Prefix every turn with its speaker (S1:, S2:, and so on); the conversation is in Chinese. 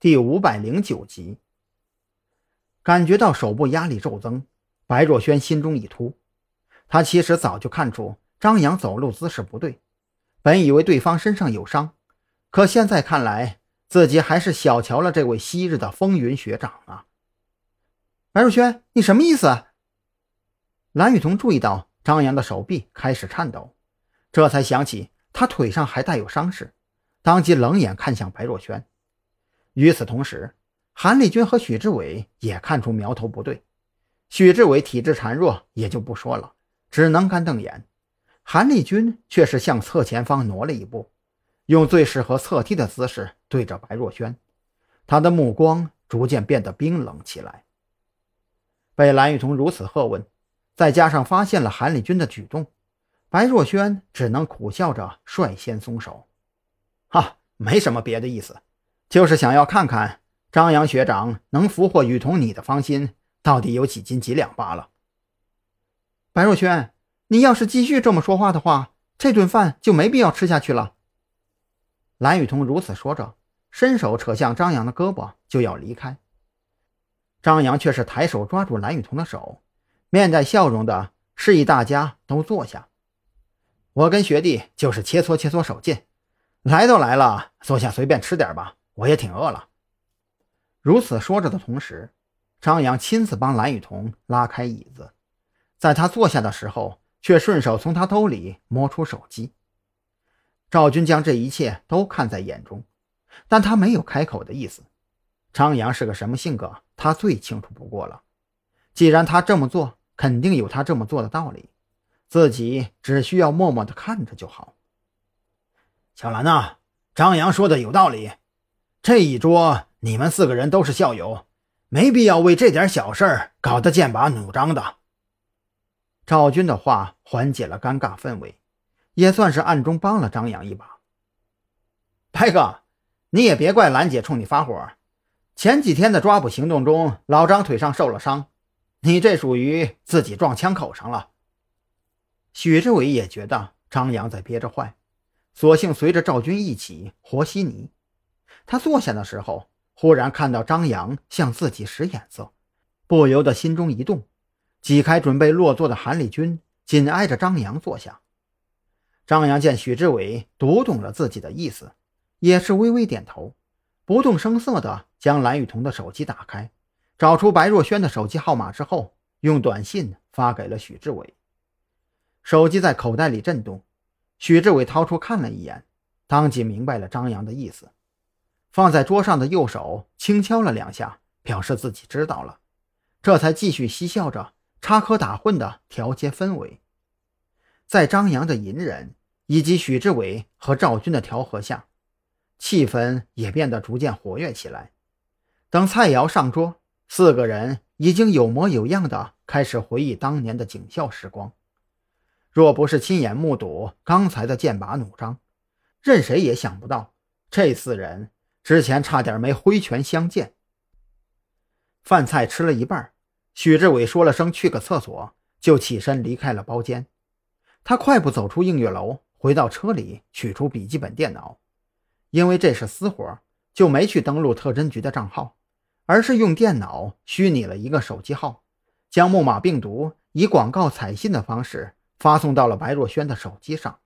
S1: 第五百零九集。感觉到手部压力骤增，白若萱心中一突。他其实早就看出张扬走路姿势不对，本以为对方身上有伤，可现在看来，自己还是小瞧了这位昔日的风云学长啊！白若萱，你什么意思？蓝雨桐注意到张扬的手臂开始颤抖，这才想起他腿上还带有伤势，当即冷眼看向白若萱。与此同时，韩立军和许志伟也看出苗头不对。许志伟体质孱弱，也就不说了，只能干瞪眼。韩立军却是向侧前方挪了一步，用最适合侧踢的姿势对着白若萱，他的目光逐渐变得冰冷起来。被蓝雨桐如此喝问，再加上发现了韩立军的举动，白若萱只能苦笑着率先松手。哈，没什么别的意思。就是想要看看张扬学长能俘获雨桐你的芳心到底有几斤几两罢了。白若萱，你要是继续这么说话的话，这顿饭就没必要吃下去了。蓝雨桐如此说着，伸手扯向张扬的胳膊就要离开。张扬却是抬手抓住蓝雨桐的手，面带笑容的示意大家都坐下。我跟学弟就是切磋切磋手劲，来都来了，坐下随便吃点吧。我也挺饿了。如此说着的同时，张扬亲自帮蓝雨桐拉开椅子，在他坐下的时候，却顺手从他兜里摸出手机。赵军将这一切都看在眼中，但他没有开口的意思。张扬是个什么性格，他最清楚不过了。既然他这么做，肯定有他这么做的道理，自己只需要默默的看着就好。小兰呐，张扬说的有道理。这一桌，你们四个人都是校友，没必要为这点小事搞得剑拔弩张的。赵军的话缓解了尴尬氛围，也算是暗中帮了张扬一把。白哥，你也别怪兰姐冲你发火。前几天的抓捕行动中，老张腿上受了伤，你这属于自己撞枪口上了。许志伟也觉得张扬在憋着坏，索性随着赵军一起和稀泥。他坐下的时候，忽然看到张扬向自己使眼色，不由得心中一动，挤开准备落座的韩立军，紧挨着张扬坐下。张扬见许志伟读懂了自己的意思，也是微微点头，不动声色地将蓝雨桐的手机打开，找出白若萱的手机号码之后，用短信发给了许志伟。手机在口袋里震动，许志伟掏出看了一眼，当即明白了张扬的意思。放在桌上的右手轻敲了两下，表示自己知道了，这才继续嬉笑着插科打诨的调节氛围。在张扬的隐忍以及许志伟和赵军的调和下，气氛也变得逐渐活跃起来。等菜肴上桌，四个人已经有模有样的开始回忆当年的警校时光。若不是亲眼目睹刚才的剑拔弩张，任谁也想不到这四人。之前差点没挥拳相见。饭菜吃了一半，许志伟说了声“去个厕所”，就起身离开了包间。他快步走出映月楼，回到车里取出笔记本电脑，因为这是私活，就没去登录特侦局的账号，而是用电脑虚拟了一个手机号，将木马病毒以广告彩信的方式发送到了白若萱的手机上。